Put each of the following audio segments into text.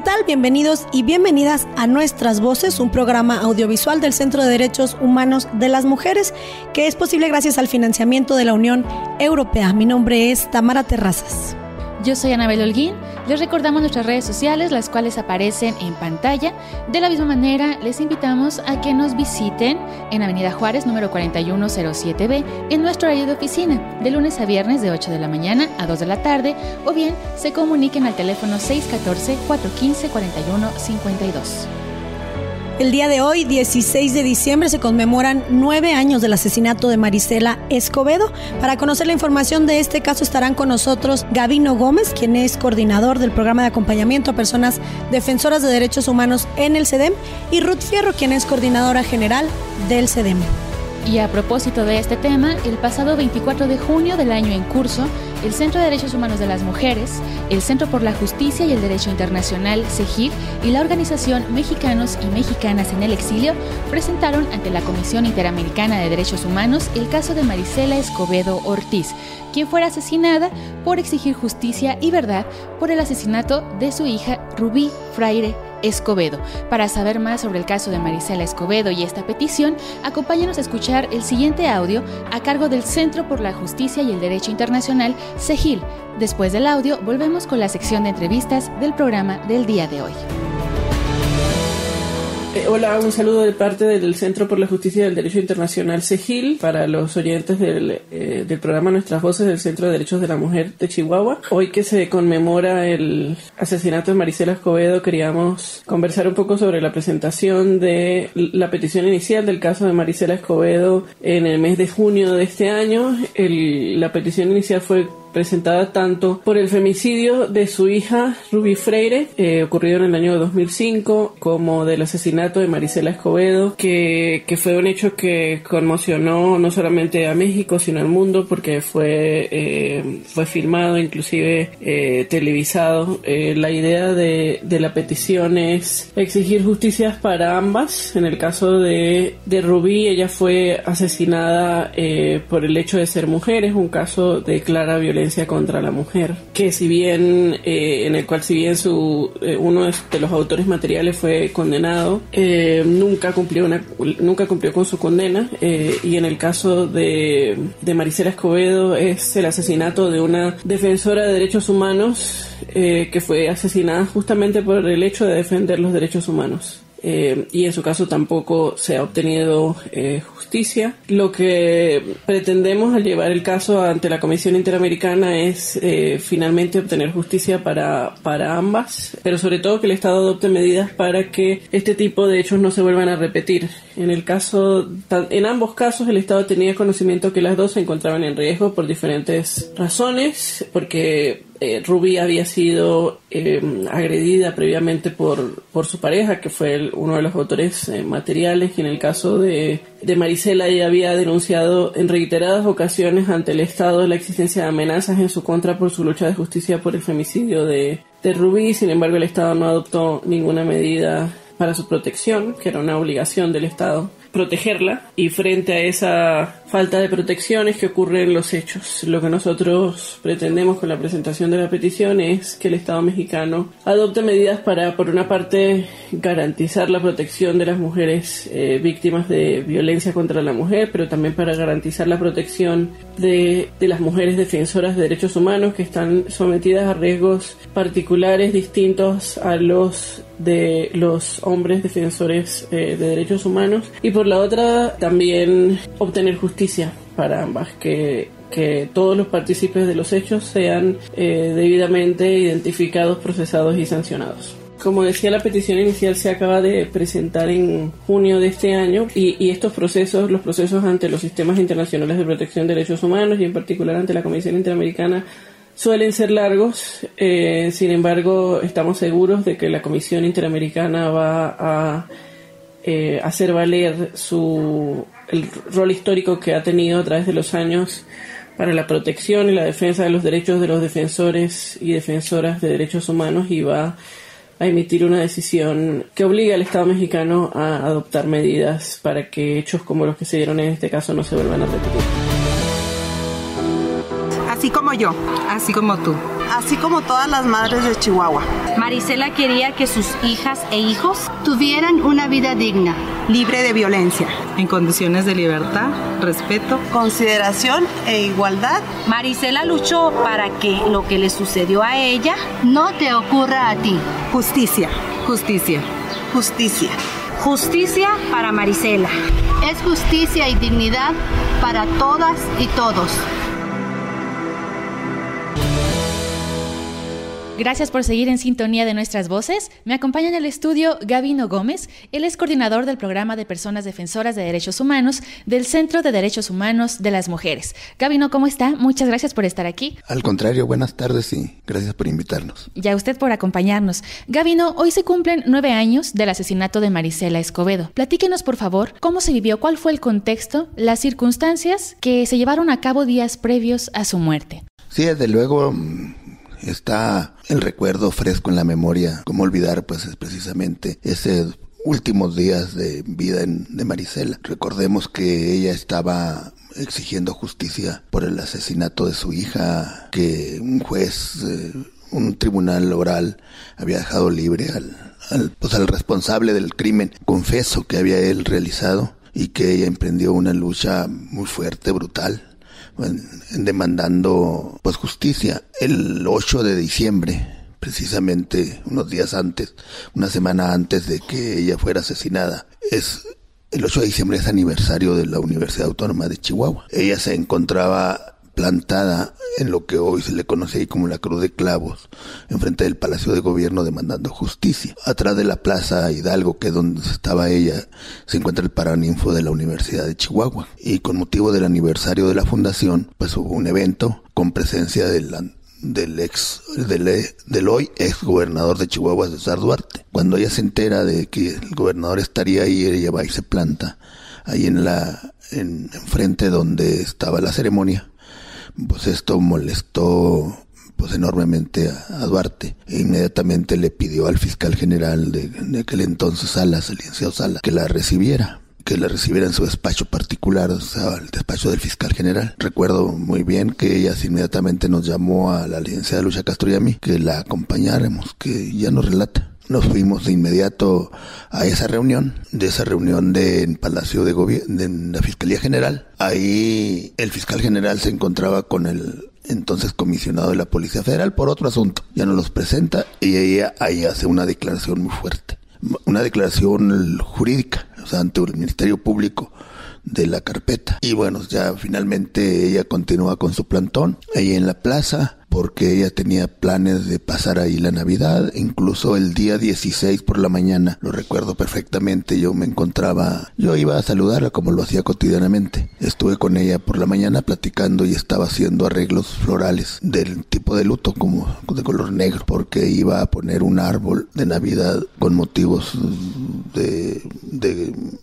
¿qué tal? Bienvenidos y bienvenidas a Nuestras Voces, un programa audiovisual del Centro de Derechos Humanos de las Mujeres, que es posible gracias al financiamiento de la Unión Europea. Mi nombre es Tamara Terrazas. Yo soy Anabel Holguín. Les recordamos nuestras redes sociales, las cuales aparecen en pantalla. De la misma manera, les invitamos a que nos visiten en Avenida Juárez, número 4107B, en nuestro área de oficina, de lunes a viernes de 8 de la mañana a 2 de la tarde, o bien se comuniquen al teléfono 614-415-4152. El día de hoy, 16 de diciembre, se conmemoran nueve años del asesinato de Marisela Escobedo. Para conocer la información de este caso estarán con nosotros Gabino Gómez, quien es coordinador del programa de acompañamiento a personas defensoras de derechos humanos en el CEDEM, y Ruth Fierro, quien es coordinadora general del CEDEM. Y a propósito de este tema, el pasado 24 de junio del año en curso, el Centro de Derechos Humanos de las Mujeres, el Centro por la Justicia y el Derecho Internacional, CEGIP, y la organización Mexicanos y Mexicanas en el Exilio presentaron ante la Comisión Interamericana de Derechos Humanos el caso de Marisela Escobedo Ortiz, quien fuera asesinada por exigir justicia y verdad por el asesinato de su hija Rubí Fraire Escobedo. Para saber más sobre el caso de Marisela Escobedo y esta petición, acompáñanos a escuchar el siguiente audio a cargo del Centro por la Justicia y el Derecho Internacional, CEGIL. Después del audio, volvemos con la sección de entrevistas del programa del día de hoy. Eh, hola, un saludo de parte del Centro por la Justicia y el Derecho Internacional CEGIL para los oyentes del, eh, del, programa Nuestras Voces del Centro de Derechos de la Mujer de Chihuahua. Hoy que se conmemora el asesinato de Marisela Escobedo, queríamos conversar un poco sobre la presentación de la petición inicial del caso de Marisela Escobedo en el mes de junio de este año. El, la petición inicial fue presentada tanto por el femicidio de su hija Ruby Freire, eh, ocurrido en el año 2005, como del asesinato de Marisela Escobedo, que, que, fue un hecho que conmocionó no solamente a México, sino al mundo, porque fue, eh, fue filmado, inclusive eh, televisado. La idea de, de, la petición es exigir justicias para ambas. En el caso de, de Rubí, ella fue asesinada por el hecho de ser mujer, es un caso de clara violencia contra la mujer, que si bien eh, en el cual si bien su eh, uno de los autores materiales fue condenado, eh, nunca cumplió una nunca cumplió con su condena y en el caso de, de Marisela Escobedo es el asesinato de una defensora de derechos humanos que fue asesinada justamente por el hecho de defender los derechos humanos. Eh, y en su caso tampoco se ha obtenido eh, justicia. Lo que pretendemos al llevar el caso ante la Comisión Interamericana es eh, finalmente obtener justicia para, para ambas, pero sobre todo que el Estado adopte medidas para que este tipo de hechos no se vuelvan a repetir. En el caso, en ambos casos el Estado tenía conocimiento que las dos se encontraban en riesgo por diferentes razones, porque eh, Ruby había sido eh, agredida previamente por, por su pareja, que fue uno de los autores eh, materiales, y en el caso de, de Marisela ella había denunciado en reiteradas ocasiones ante el Estado la existencia de amenazas en su contra por su lucha de justicia por el femicidio de, de Rubí, sin embargo el Estado no adoptó ninguna medida para su protección, que era una obligación del Estado protegerla y frente a esa falta de protecciones que ocurre en los hechos. Lo que nosotros pretendemos con la presentación de la petición es que el Estado mexicano adopte medidas para, por una parte, garantizar la protección de las mujeres eh, víctimas de violencia contra la mujer, pero también para garantizar la protección de, de las mujeres defensoras de derechos humanos que están sometidas a riesgos particulares distintos a los de los hombres defensores eh, de derechos humanos y la otra también obtener justicia para ambas que que todos los partícipes de los hechos sean eh, debidamente identificados, procesados y sancionados. Como decía, la petición inicial se acaba de presentar en junio de este año y, y, estos procesos, los procesos ante los sistemas internacionales de protección de derechos humanos y en particular ante la Comisión Interamericana suelen ser largos, eh, sin embargo estamos seguros de que la Comisión Interamericana va a eh, hacer valer su, el rol histórico que ha tenido a través de los años para la protección y la defensa de los derechos de los defensores y defensoras de derechos humanos y va a emitir una decisión que obliga al Estado mexicano a adoptar medidas para que hechos como los que se dieron en este caso no se vuelvan a repetir. Así como yo, así como tú. Así como todas las madres de Chihuahua. Marisela quería que sus hijas e hijos tuvieran una vida digna. Libre de violencia. En condiciones de libertad, respeto, consideración e igualdad. Marisela luchó para que lo que le sucedió a ella no te ocurra a ti. Justicia. Justicia. Justicia. Justicia para Marisela. Es justicia y dignidad para todas y todos. Gracias por seguir en sintonía de nuestras voces. Me acompaña en el estudio Gabino Gómez. Él es coordinador del programa de personas defensoras de derechos humanos del Centro de Derechos Humanos de las Mujeres. Gabino, ¿cómo está? Muchas gracias por estar aquí. Al contrario, buenas tardes y gracias por invitarnos. Y a usted por acompañarnos. Gabino, hoy se cumplen nueve años del asesinato de Marisela Escobedo. Platíquenos, por favor, cómo se vivió, cuál fue el contexto, las circunstancias que se llevaron a cabo días previos a su muerte. Sí, desde luego está el recuerdo fresco en la memoria. ¿Cómo olvidar, pues, es precisamente ese últimos días de vida de Marisela. Recordemos que ella estaba exigiendo justicia por el asesinato de su hija, que un juez, eh, un tribunal oral había dejado libre al, al, pues, al responsable del crimen, confeso que había él realizado y que ella emprendió una lucha muy fuerte, brutal, demandando pues justicia. El 8 de diciembre, precisamente unos días antes, una semana antes de que ella fuera asesinada, es el 8 de diciembre es aniversario de la Universidad Autónoma de Chihuahua. Ella se encontraba plantada en lo que hoy se le conoce ahí como la Cruz de Clavos, enfrente del Palacio de Gobierno demandando justicia. Atrás de la Plaza Hidalgo, que es donde estaba ella, se encuentra el Paraninfo de la Universidad de Chihuahua. Y con motivo del aniversario de la fundación, pues hubo un evento con presencia del, del ex, del, del hoy ex gobernador de Chihuahua, César Duarte. Cuando ella se entera de que el gobernador estaría ahí, ella va y se planta ahí en la, en, frente donde estaba la ceremonia pues esto molestó pues enormemente a, Duarte. E inmediatamente le pidió al fiscal general de, aquel entonces Salas, el licenciado Salas, que la recibiera que la recibiera en su despacho particular, o sea, el despacho del fiscal general. Recuerdo muy bien que ella inmediatamente nos llamó a la licenciada Lucha Castro y a mí, que la acompañáramos, que ya nos relata. Nos fuimos de inmediato a esa reunión, de esa reunión de, en Palacio de Gobierno, de la Fiscalía General. Ahí el fiscal general se encontraba con el entonces comisionado de la Policía Federal por otro asunto. Ya nos los presenta y ella ahí hace una declaración muy fuerte. Una declaración jurídica, o sea, ante el Ministerio Público de la carpeta. Y bueno, ya finalmente ella continúa con su plantón ahí en la plaza porque ella tenía planes de pasar ahí la Navidad, incluso el día 16 por la mañana, lo recuerdo perfectamente, yo me encontraba, yo iba a saludarla como lo hacía cotidianamente. Estuve con ella por la mañana platicando y estaba haciendo arreglos florales del tipo de luto como de color negro, porque iba a poner un árbol de Navidad con motivos de,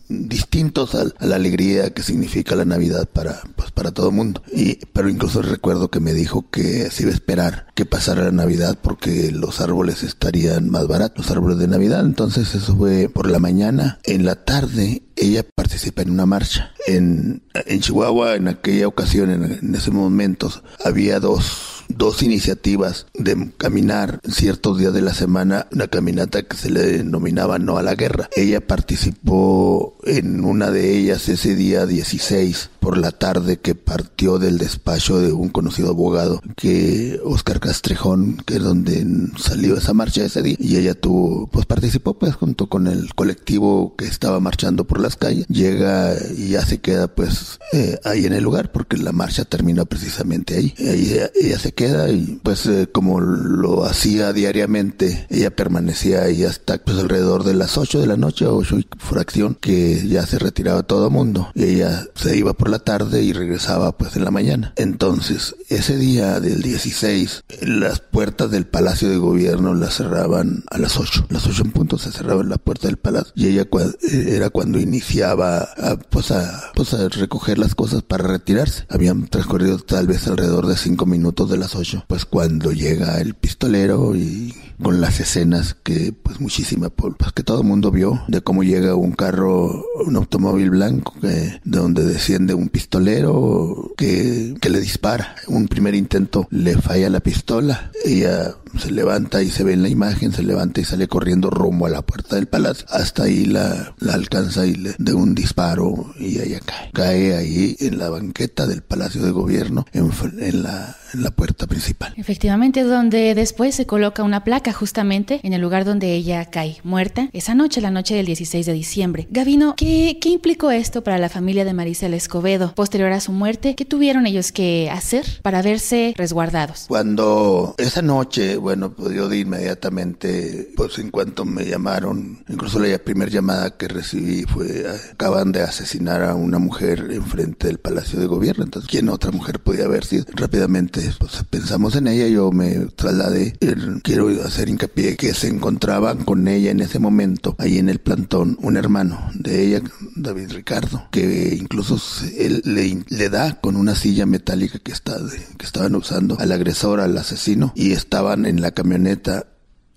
distintos a, la alegría que significa la Navidad para pues para todo el mundo. Y pero incluso recuerdo que me dijo que se iba esperar que pasara la Navidad porque los árboles estarían más baratos, los árboles de Navidad. Entonces eso fue por la mañana. En la tarde ella participa en una marcha. En, en Chihuahua, en aquella ocasión, en, ese momento, había dos dos iniciativas de caminar ciertos días de la semana, una caminata que se le denominaba No a la Guerra. Ella participó en una de ellas ese día 16 por la tarde que partió del despacho de un conocido abogado que Oscar Castrejón, que es donde salió esa marcha ese día y ella tuvo, pues participó pues junto con el colectivo que estaba marchando por las calles, llega y ya se queda pues eh, ahí en el lugar porque la marcha terminó precisamente ahí. Ella, ella se queda y pues eh, como lo hacía diariamente, ella permanecía ahí hasta pues alrededor de las 8 de la noche, 8 y fracción, que ya se retiraba todo mundo y ella se iba por la tarde y regresaba pues en la mañana. Entonces, ese día del 16, las puertas del Palacio de Gobierno las cerraban a las 8. las 8 en punto se cerraba la puerta del palacio y ella era cuando iniciaba a, pues, a, pues a recoger las cosas para retirarse. Habían transcurrido tal vez alrededor de 5 minutos de las 8, pues cuando llega el pistolero y con las escenas que pues muchísima pues que todo el mundo vio de cómo llega un carro un automóvil blanco que, de donde desciende un pistolero que le dispara un primer intento le falla la pistola. Ella se levanta y se ve en la imagen, se levanta y sale corriendo rumbo a la puerta del palacio. Hasta ahí la, la alcanza y le de un disparo y ella cae. Cae ahí en la banqueta del Palacio de Gobierno, en, en la en la puerta principal. Efectivamente, donde después se coloca una placa justamente en el lugar donde ella cae muerta esa noche, la noche del 16 de diciembre. Gavino, ¿qué, qué implicó esto para la familia de Marisela Escobedo? Posterior a su muerte, ¿qué tuvieron ellos que hacer para verse resguardados? Cuando esa noche, bueno, pues yo de inmediatamente, pues en cuanto me llamaron, incluso la primera llamada que recibí fue, acaban de asesinar a una mujer enfrente del Palacio de Gobierno, entonces, ¿quién otra mujer podía haber sido? Rápidamente pues, pensamos en ella, yo me trasladé, quiero hacer hincapié que se encontraban con ella en ese momento, ahí en el plantón, un hermano de ella, David Ricardo, que incluso él le, da con una silla metálica que, está, que estaban usando al agresor, al asesino, y estaban en la camioneta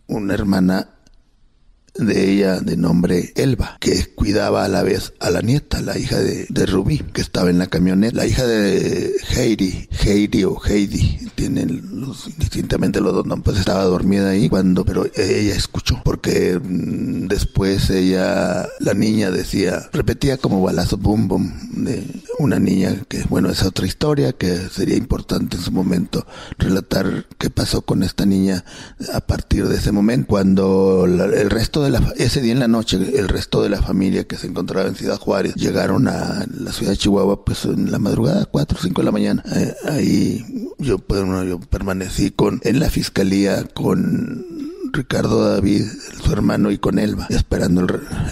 una hermana de ella de nombre Elba, que cuidaba a la vez a la nieta, la hija de, de Rubí, que estaba en la camioneta. La hija de Heidi, Heidi o Heidi, tienen los, distintamente los dos nombres, estaba dormida ahí cuando, pero ella escuchó, porque mm, después ella, la niña decía, repetía como balazo boom boom de una niña que, bueno, es otra historia que sería importante en su momento relatar qué pasó con esta niña a partir de ese momento, cuando el resto de la, ese día en la noche, el resto de la familia que se encontraba en Ciudad Juárez llegaron a la ciudad de Chihuahua, pues en la madrugada, 4 o 5 de la mañana. Eh, ahí yo, pues, yo permanecí con, en la fiscalía con Ricardo David, su hermano, y con Elba, esperando el,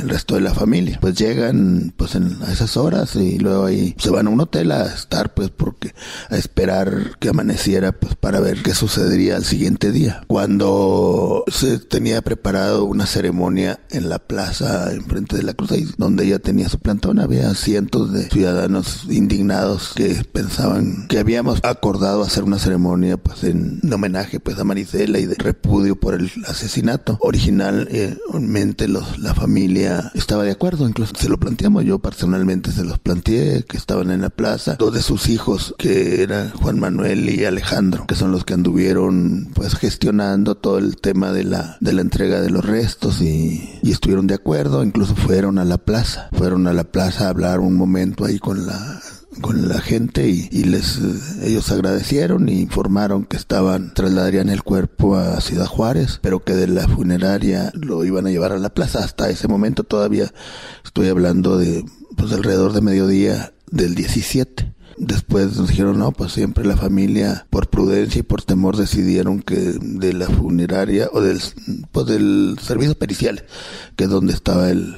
resto de la familia. Pues llegan pues en, a esas horas y luego ahí se van a un hotel a estar pues porque a esperar que amaneciera pues para ver qué sucedería al siguiente día. Cuando se tenía preparado una ceremonia en la plaza enfrente de la cruz, donde ella tenía su plantón, había cientos de ciudadanos indignados que pensaban que habíamos acordado hacer una ceremonia pues en homenaje pues a Marisela y de repudio por el asesinato. Originalmente los, la familia estaba de acuerdo, incluso se lo planteamos, yo personalmente se los planteé, que estaban en la plaza, dos de sus hijos, que eran Juan Manuel y Alejandro, que son los que anduvieron pues gestionando todo el tema de la, de la entrega de los restos y, y estuvieron de acuerdo, incluso fueron a la plaza, fueron a la plaza a hablar un momento ahí con la con la gente y, les ellos agradecieron y informaron que estaban trasladarían el cuerpo a Ciudad Juárez, pero que de la funeraria lo iban a llevar a la plaza. Hasta ese momento todavía estoy hablando de pues alrededor de mediodía del 17. Después nos dijeron, no, pues siempre la familia, por prudencia y por temor, decidieron que de la funeraria o del, pues del servicio pericial, que es donde estaba el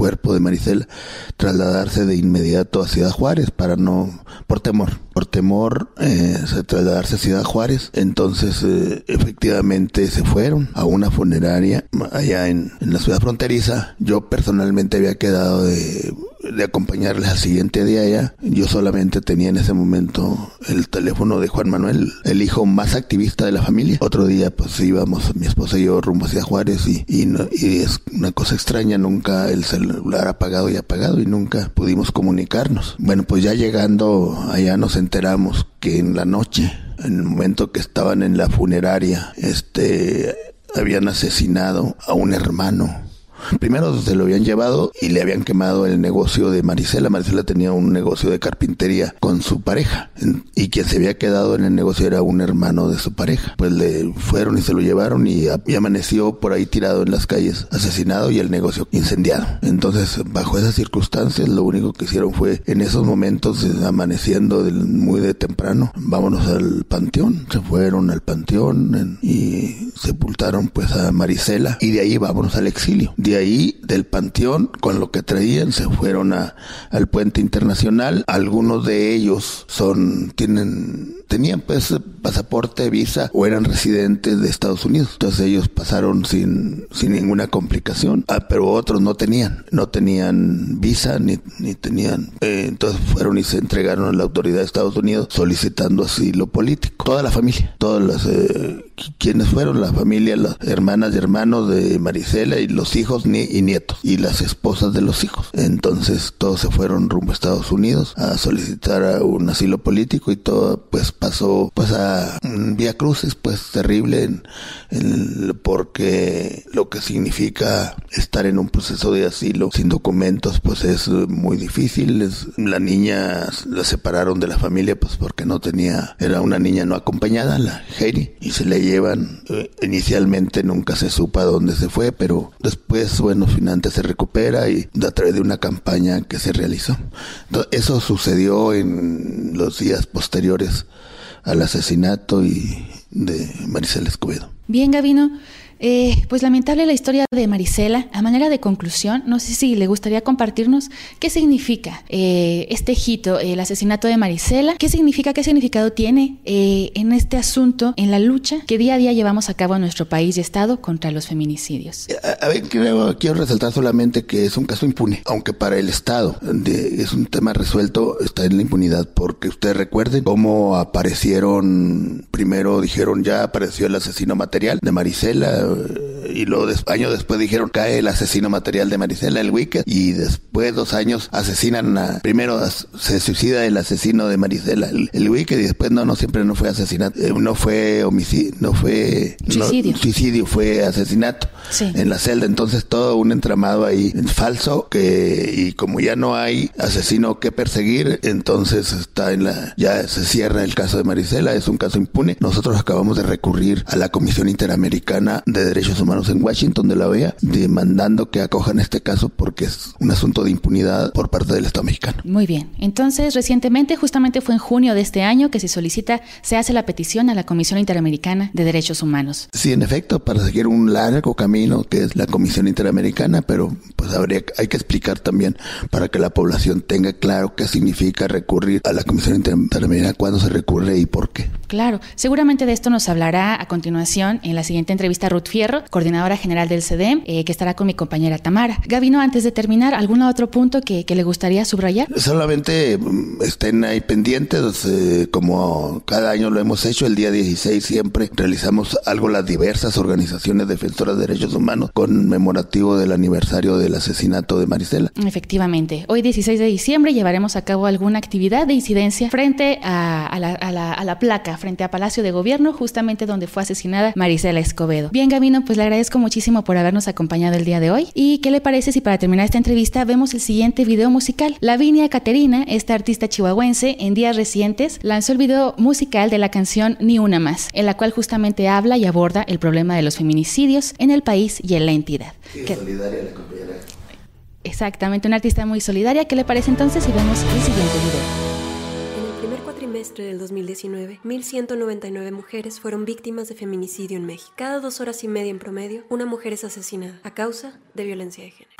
cuerpo de Maricela trasladarse de inmediato a Ciudad Juárez para no, por temor, por temor eh, trasladarse a Ciudad Juárez. Entonces eh, efectivamente se fueron a una funeraria allá en, en la ciudad fronteriza. Yo personalmente había quedado de de acompañarles al siguiente día ya. Yo solamente tenía en ese momento el teléfono de Juan Manuel, el hijo más activista de la familia. Otro día pues íbamos, mi esposa y yo rumbo hacia Juárez y, y, es una cosa extraña, nunca el celular apagado y apagado y nunca pudimos comunicarnos. Bueno, pues ya llegando allá nos enteramos que en la noche, en el momento que estaban en la funeraria, este habían asesinado a un hermano Primero se lo habían llevado y le habían quemado el negocio de Marisela. Marisela tenía un negocio de carpintería con su pareja y quien se había quedado en el negocio era un hermano de su pareja. Pues le fueron y se lo llevaron y, amaneció por ahí tirado en las calles, asesinado y el negocio incendiado. Entonces, bajo esas circunstancias, lo único que hicieron fue en esos momentos, eh, amaneciendo muy de temprano, vámonos al panteón. Se fueron al panteón y sepultaron pues a Marisela y de ahí vámonos al exilio ahí, del panteón, con lo que traían, se fueron a, al puente internacional. Algunos de ellos son, tienen tenían pues pasaporte, visa o eran residentes de Estados Unidos. Entonces ellos pasaron sin, sin ninguna complicación, ah, pero otros no tenían, no tenían visa ni, ni tenían. Eh, entonces fueron y se entregaron a la autoridad de Estados Unidos solicitando asilo político. Toda la familia, todas las... Eh, quienes fueron la familia, las hermanas y hermanos de Marisela y los hijos ni, y nietos y las esposas de los hijos. Entonces todos se fueron rumbo a Estados Unidos a solicitar un asilo político y todo pues pasó pues a vía cruces pues terrible en, porque lo que significa estar en un proceso de asilo sin documentos pues es muy difícil. Es, la niña la separaron de la familia pues porque no tenía era una niña no acompañada la Heidi y se le llevan eh, inicialmente nunca se supa dónde se fue pero después bueno finalmente se recupera y a través de una campaña que se realizó. Eso sucedió en los días posteriores al asesinato y de Maricela Escobedo. Bien, Gavino. Eh, pues lamentable la historia de Marisela. A manera de conclusión, no sé si le gustaría compartirnos qué significa eh, este hito, el asesinato de Marisela, qué significa, qué significado tiene eh, en este asunto, en la lucha que día a día llevamos a cabo en nuestro país y Estado contra los feminicidios. A, ver, quiero, resaltar solamente que es un caso impune, aunque para el Estado es un tema resuelto, está en la impunidad, porque ustedes recuerden cómo aparecieron, primero dijeron ya apareció el asesino material de Marisela, y luego años después dijeron cae el asesino material de Marisela, el Wicked, y después dos años asesinan a, primero se suicida el asesino de Marisela, el, Wicked, y después no, no siempre no fue asesinato, eh, no fue homicidio, no fue suicidio, suicidio fue asesinato en la celda, entonces todo un entramado ahí falso que y como ya no hay asesino que perseguir, entonces está en la ya se cierra el caso de Marisela, es un caso impune. Nosotros acabamos de recurrir a la Comisión Interamericana de Derechos Humanos en Washington de la OEA, demandando que acojan este caso porque es un asunto de impunidad por parte del Estado mexicano. Muy bien. Entonces, recientemente, justamente fue en junio de este año que se solicita, se hace la petición a la Comisión Interamericana de Derechos Humanos. Sí, en efecto, para seguir un largo camino que es la Comisión Interamericana, pero pues habría, hay que explicar también para que la población tenga claro qué significa recurrir a la Comisión Interamericana, cuándo se recurre y por qué. Claro, seguramente de esto nos hablará a continuación en la siguiente entrevista Ruth Fierro, coordinadora general del CEDEM, eh, que estará con mi compañera Tamara. Gabino, antes de terminar, ¿algún otro punto que, le gustaría subrayar? Solamente mm, estén ahí pendientes, eh, como cada año lo hemos hecho, el día 16 siempre realizamos algo las diversas organizaciones defensoras de derechos humanos conmemorativo del aniversario del asesinato de Marisela. Efectivamente, hoy 16 de diciembre llevaremos a cabo alguna actividad de incidencia frente a, la, a la placa, frente a Palacio de Gobierno, justamente donde fue asesinada Marisela Escobedo. Bien, Gabino, pues le agradezco muchísimo por habernos acompañado el día de hoy. ¿Y qué le parece si para terminar esta entrevista vemos el siguiente video musical? Lavinia Caterina, esta artista chihuahuense, en días recientes lanzó el video musical de la canción Ni una más, en la cual justamente habla y aborda el problema de los feminicidios en el país y en la entidad. solidaria la compañera. Exactamente, una artista muy solidaria. ¿Qué le parece entonces si vemos el siguiente video? Del 2019, 1.199 mujeres fueron víctimas de feminicidio en México. Cada dos horas y media en promedio, una mujer es asesinada a causa de violencia de género.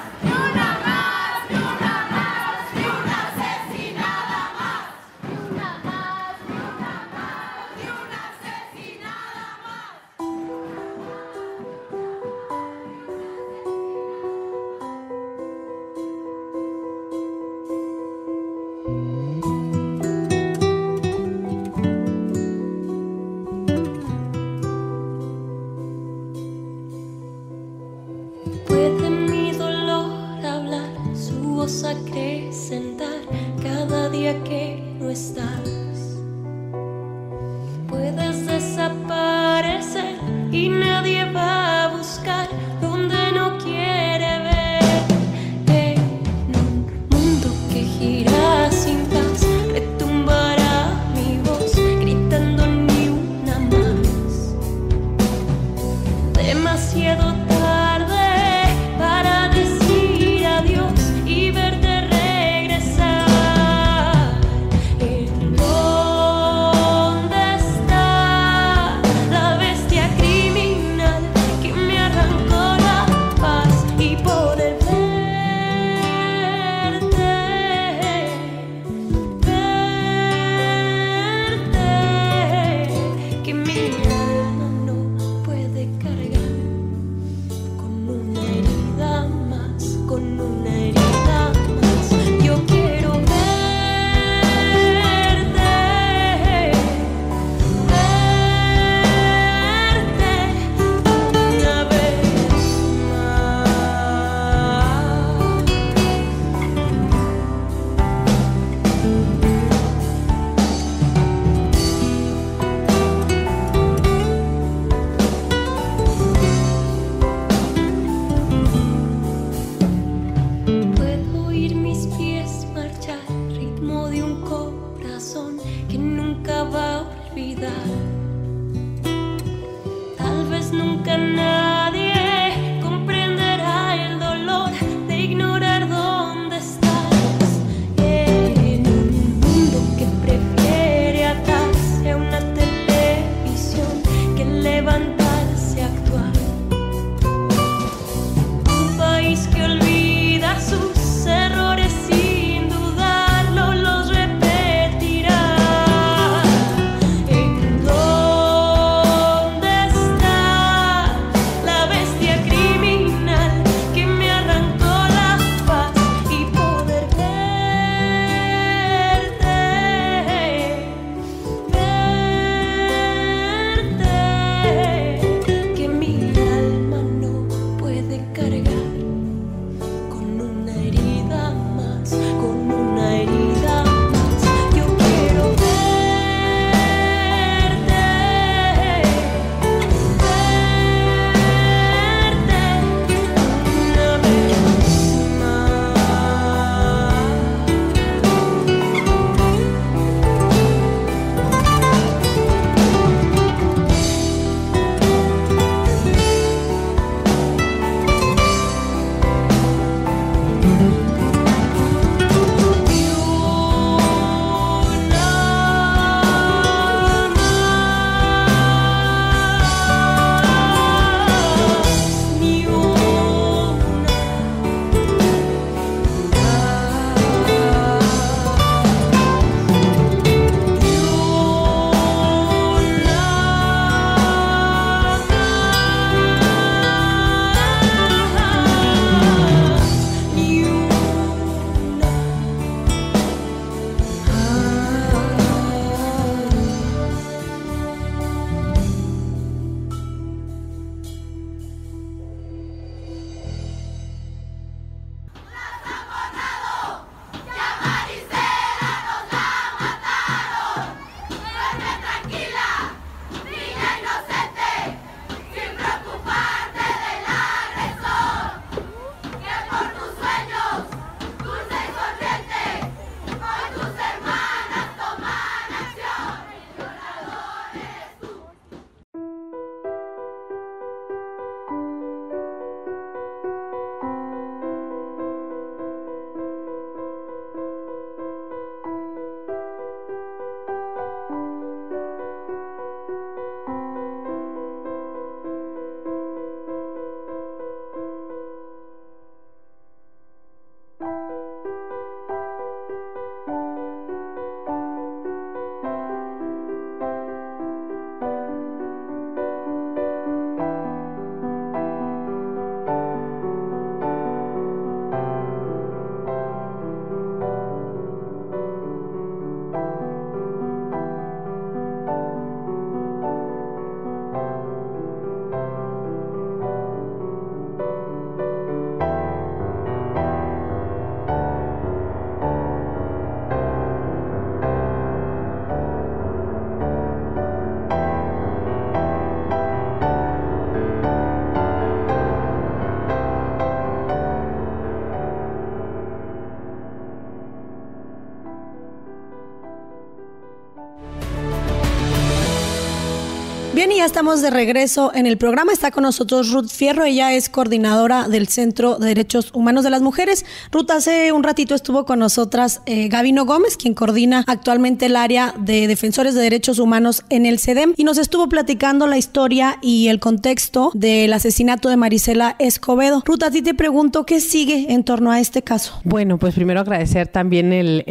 Bien, y ya estamos de regreso en el programa. Está con nosotros Ruth Fierro. Ella es coordinadora del Centro de Derechos Humanos de las Mujeres. Ruth, hace un ratito estuvo con nosotras eh, Gabino Gómez, quien coordina actualmente el área de defensores de derechos humanos en el CEDEM, y nos estuvo platicando la historia y el contexto del asesinato de Marisela Escobedo. Ruth, a ti te pregunto, ¿qué sigue en torno a este caso? Bueno, pues primero agradecer también el,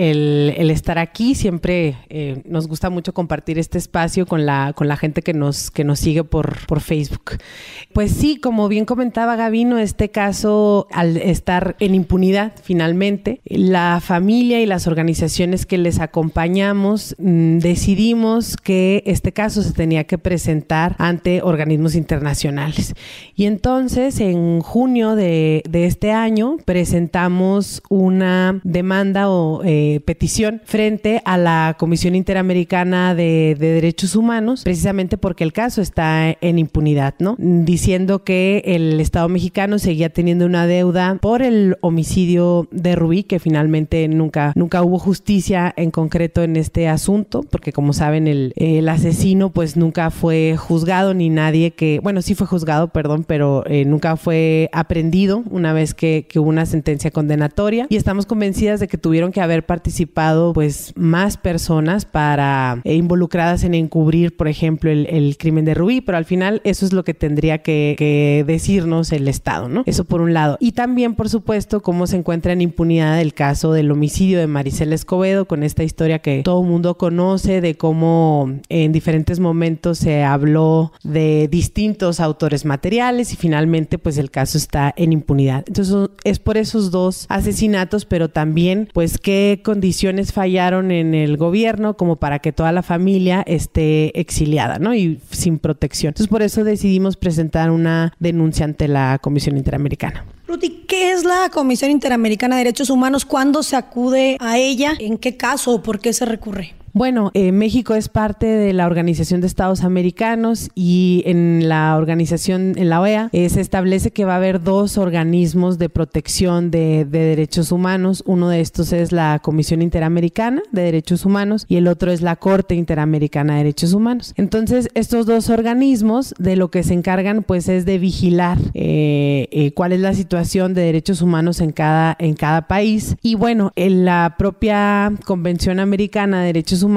estar aquí. Siempre eh, nos gusta mucho compartir este espacio con la gente que nos que nos sigue por, por Facebook. Pues sí, como bien comentaba Gavino, este caso, al estar en impunidad finalmente, la familia y las organizaciones que les acompañamos mm, decidimos que este caso se tenía que presentar ante organismos internacionales. Y entonces, en junio de, de este año, presentamos una demanda o eh, petición frente a la Comisión Interamericana de, de Derechos Humanos, precisamente porque que el caso está en impunidad, ¿no? Diciendo que el Estado mexicano seguía teniendo una deuda por el homicidio de Rubí, que finalmente nunca, nunca hubo justicia en concreto en este asunto, porque como saben, el, el asesino pues nunca fue juzgado ni nadie que, bueno, sí fue juzgado, perdón, pero eh, nunca fue aprendido una vez que, que hubo una sentencia condenatoria y estamos convencidas de que tuvieron que haber participado pues más personas para eh, involucradas en encubrir, por ejemplo, el, el crimen de Rubí, pero al final eso es lo que tendría que, decirnos el Estado, ¿no? Eso por un lado. Y también, por supuesto, cómo se encuentra en impunidad el caso del homicidio de Maricela Escobedo, con esta historia que todo el mundo conoce de cómo en diferentes momentos se habló de distintos autores materiales y finalmente pues el caso está en impunidad. Entonces es por esos dos asesinatos, pero también pues qué condiciones fallaron en el gobierno como para que toda la familia esté exiliada, ¿no? Y sin protección. Entonces por eso decidimos presentar una denuncia ante la Comisión Interamericana. Ruti, ¿qué es la Comisión Interamericana de Derechos Humanos? ¿Cuándo se acude a ella? ¿En qué caso o por qué se recurre? Bueno, eh, México es parte de la Organización de Estados Americanos y en la organización, en la OEA, eh, se establece que va a haber dos organismos de protección de, derechos humanos. Uno de estos es la Comisión Interamericana de Derechos Humanos y el otro es la Corte Interamericana de Derechos Humanos. Entonces, estos dos organismos de lo que se encargan pues es de vigilar eh, cuál es la situación de derechos humanos en cada, en cada país. Y bueno, en la propia Convención Americana de Derechos Humanos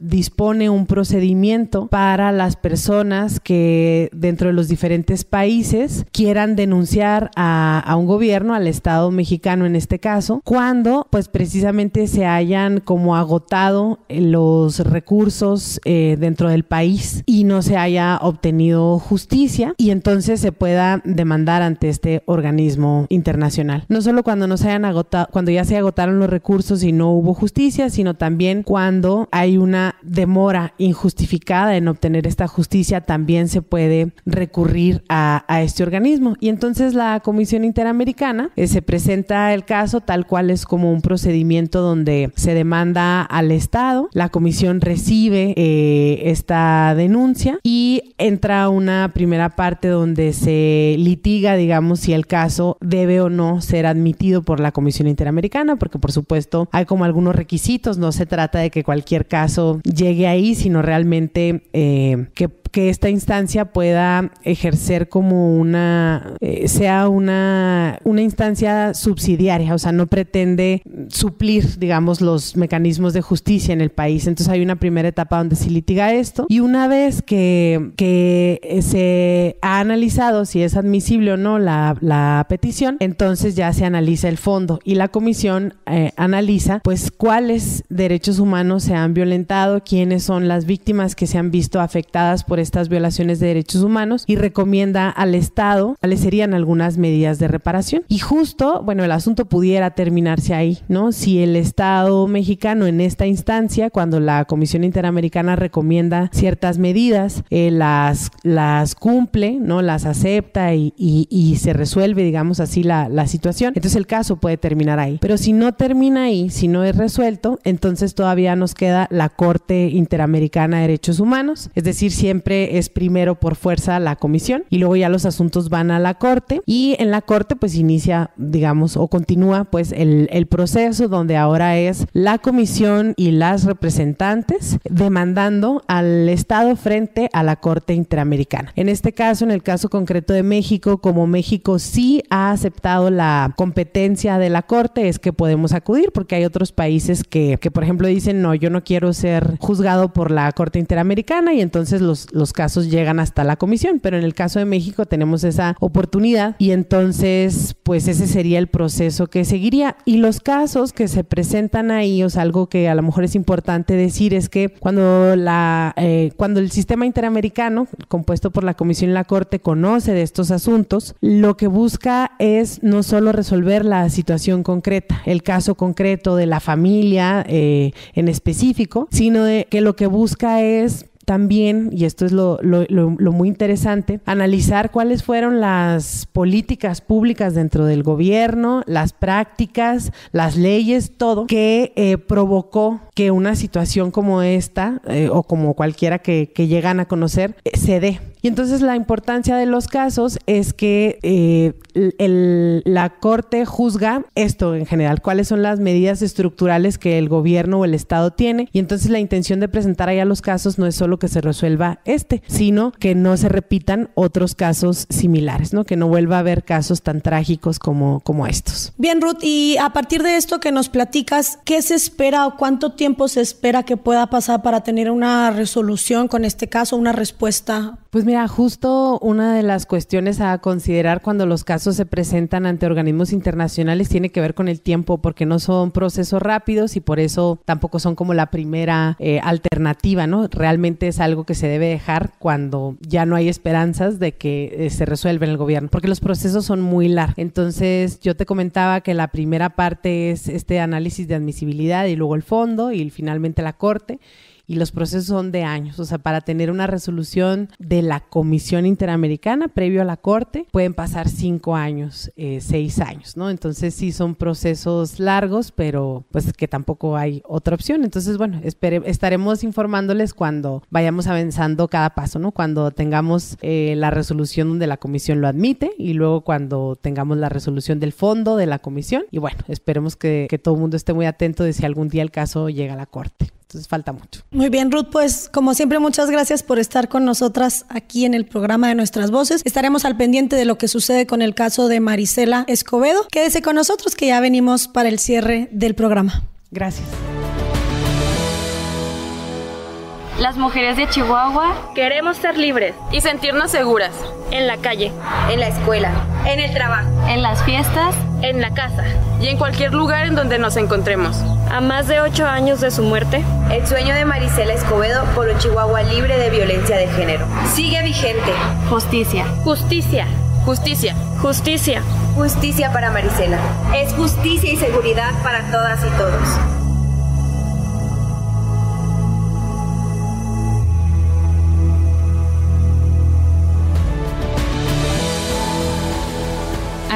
dispone un procedimiento para las personas que dentro de los diferentes países quieran denunciar a, un gobierno, al Estado mexicano en este caso, cuando pues precisamente se hayan como agotado los recursos eh, dentro del país y no se haya obtenido justicia y entonces se pueda demandar ante este organismo internacional. No solo cuando no se hayan agotado, cuando ya se agotaron los recursos y no hubo justicia, sino también cuando hay una demora injustificada en obtener esta justicia, también se puede recurrir a, este organismo. Y entonces la Comisión Interamericana eh, se presenta el caso tal cual es como un procedimiento donde se demanda al Estado, la Comisión recibe eh, esta denuncia y entra una primera parte donde se litiga, digamos, si el caso debe o no ser admitido por la Comisión Interamericana, porque por supuesto hay como algunos requisitos, no se trata de que cualquier caso llegue ahí, sino realmente eh, que que esta instancia pueda ejercer como una, eh, sea una, una instancia subsidiaria, o sea, no pretende suplir, digamos, los mecanismos de justicia en el país. Entonces hay una primera etapa donde se litiga esto y una vez que, que se ha analizado si es admisible o no la, la petición, entonces ya se analiza el fondo y la comisión eh, analiza pues cuáles derechos humanos se han violentado, quiénes son las víctimas que se han visto afectadas por estas violaciones de derechos humanos y recomienda al Estado, cuáles serían algunas medidas de reparación. Y justo, bueno, el asunto pudiera terminarse ahí, ¿no? Si el Estado mexicano en esta instancia, cuando la Comisión Interamericana recomienda ciertas medidas, eh, las, las cumple, ¿no? Las acepta y, y, se resuelve, digamos así, la, la situación, entonces el caso puede terminar ahí. Pero si no termina ahí, si no es resuelto, entonces todavía nos queda la Corte Interamericana de Derechos Humanos, es decir, siempre es primero por fuerza la comisión y luego ya los asuntos van a la corte y en la corte pues inicia, digamos, o continúa pues el, el proceso donde ahora es la comisión y las representantes demandando al Estado frente a la Corte Interamericana. En este caso, en el caso concreto de México, como México sí ha aceptado la competencia de la Corte, es que podemos acudir porque hay otros países que, que por ejemplo, dicen, no, yo no quiero ser juzgado por la Corte Interamericana y entonces los, los casos llegan hasta la comisión. Pero en el caso de México tenemos esa oportunidad y entonces, pues ese sería el proceso que seguiría. Y los casos que se presentan ahí, o sea, algo que a lo mejor es importante decir es que cuando, la, eh, cuando el sistema interamericano, compuesto por la Comisión y la Corte, conoce de estos asuntos, lo que busca es no solo resolver la situación concreta, el caso concreto de la familia eh, en específico, sino de que lo que busca es también, y esto es lo, lo, muy interesante, analizar cuáles fueron las políticas públicas dentro del gobierno, las prácticas, las leyes, todo, que eh, provocó que una situación como esta, eh, o como cualquiera que, que llegan a conocer, eh, se dé. Y entonces la importancia de los casos es que eh, el, la Corte juzga esto en general, cuáles son las medidas estructurales que el gobierno o el Estado tiene. Y entonces la intención de presentar allá los casos no es solo que se resuelva este, sino que no se repitan otros casos similares, ¿no? Que no vuelva a haber casos tan trágicos como, como estos. Bien, Ruth, y a partir de esto que nos platicas, ¿qué se espera o cuánto tiempo se espera que pueda pasar para tener una resolución con este caso, una respuesta? Pues mira, justo una de las cuestiones a considerar cuando los casos se presentan ante organismos internacionales tiene que ver con el tiempo, porque no son procesos rápidos y por eso tampoco son como la primera eh, alternativa, ¿no? Realmente es algo que se debe dejar cuando ya no hay esperanzas de que eh, se resuelva en el gobierno, porque los procesos son muy largos. Entonces, yo te comentaba que la primera parte es este análisis de admisibilidad y luego el fondo y finalmente la corte y los procesos son de años. O sea, para tener una resolución de la Comisión Interamericana previo a la Corte, pueden pasar cinco años, eh, seis años, ¿no? Entonces sí son procesos largos, pero pues que tampoco hay otra opción. Entonces, bueno, espere, estaremos informándoles cuando vayamos avanzando cada paso, ¿no? Cuando tengamos eh, la resolución donde la Comisión lo admite y luego cuando tengamos la resolución del fondo de la Comisión. Y bueno, esperemos que, que todo el mundo esté muy atento de si algún día el caso llega a la Corte. Entonces falta mucho. Muy bien, Ruth, pues como siempre, muchas gracias por estar con nosotras aquí en el programa de Nuestras Voces. Estaremos al pendiente de lo que sucede con el caso de Marisela Escobedo. Quédese con nosotros que ya venimos para el cierre del programa. Gracias. Las mujeres de Chihuahua queremos ser libres y sentirnos seguras. En la calle, en la escuela, en el trabajo, en las fiestas, en la casa y en cualquier lugar en donde nos encontremos. A más de ocho años de su muerte, el sueño de Marisela Escobedo por un Chihuahua libre de violencia de género sigue vigente. Justicia. Justicia. Justicia. Justicia. Justicia para Marisela. Es justicia y seguridad para todas y todos.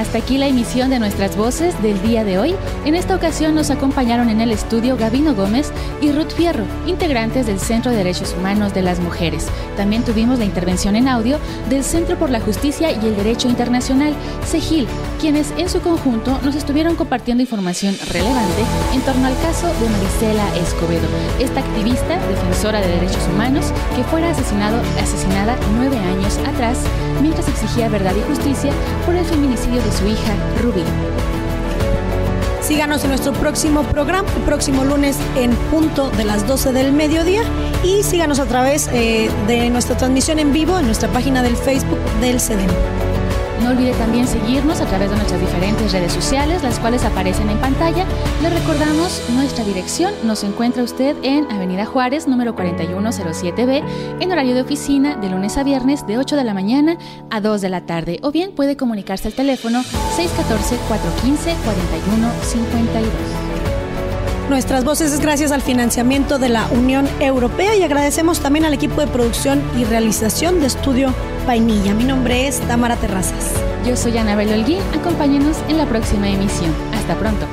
Hasta aquí la emisión de nuestras voces del día de hoy. En esta ocasión nos acompañaron en el estudio Gabino Gómez y Ruth Fierro, integrantes del Centro de Derechos Humanos de las Mujeres. También tuvimos la intervención en audio del Centro por la Justicia y el Derecho Internacional, CEGIL, quienes en su conjunto nos estuvieron compartiendo información relevante en torno al caso de Marisela Escobedo, esta activista defensora de derechos humanos que fuera asesinado, asesinada nueve años atrás mientras exigía verdad y justicia por el feminicidio de su hija Rubí. Síganos en nuestro próximo programa, el próximo lunes en punto de las 12 del mediodía. Y síganos a través eh, de nuestra transmisión en vivo en nuestra página del Facebook del CEDEM. No olvide también seguirnos a través de nuestras diferentes redes sociales, las cuales aparecen en pantalla. Le recordamos nuestra dirección. Nos encuentra usted en Avenida Juárez, número 4107B, en horario de oficina de lunes a viernes de 8 de la mañana a 2 de la tarde. O bien puede comunicarse al teléfono 614-415-4152. Nuestras voces es gracias al financiamiento de la Unión Europea y agradecemos también al equipo de producción y realización de Estudio Vainilla. Mi nombre es Tamara Terrazas. Yo soy Anabel Holguín. Acompáñenos en la próxima emisión. Hasta pronto.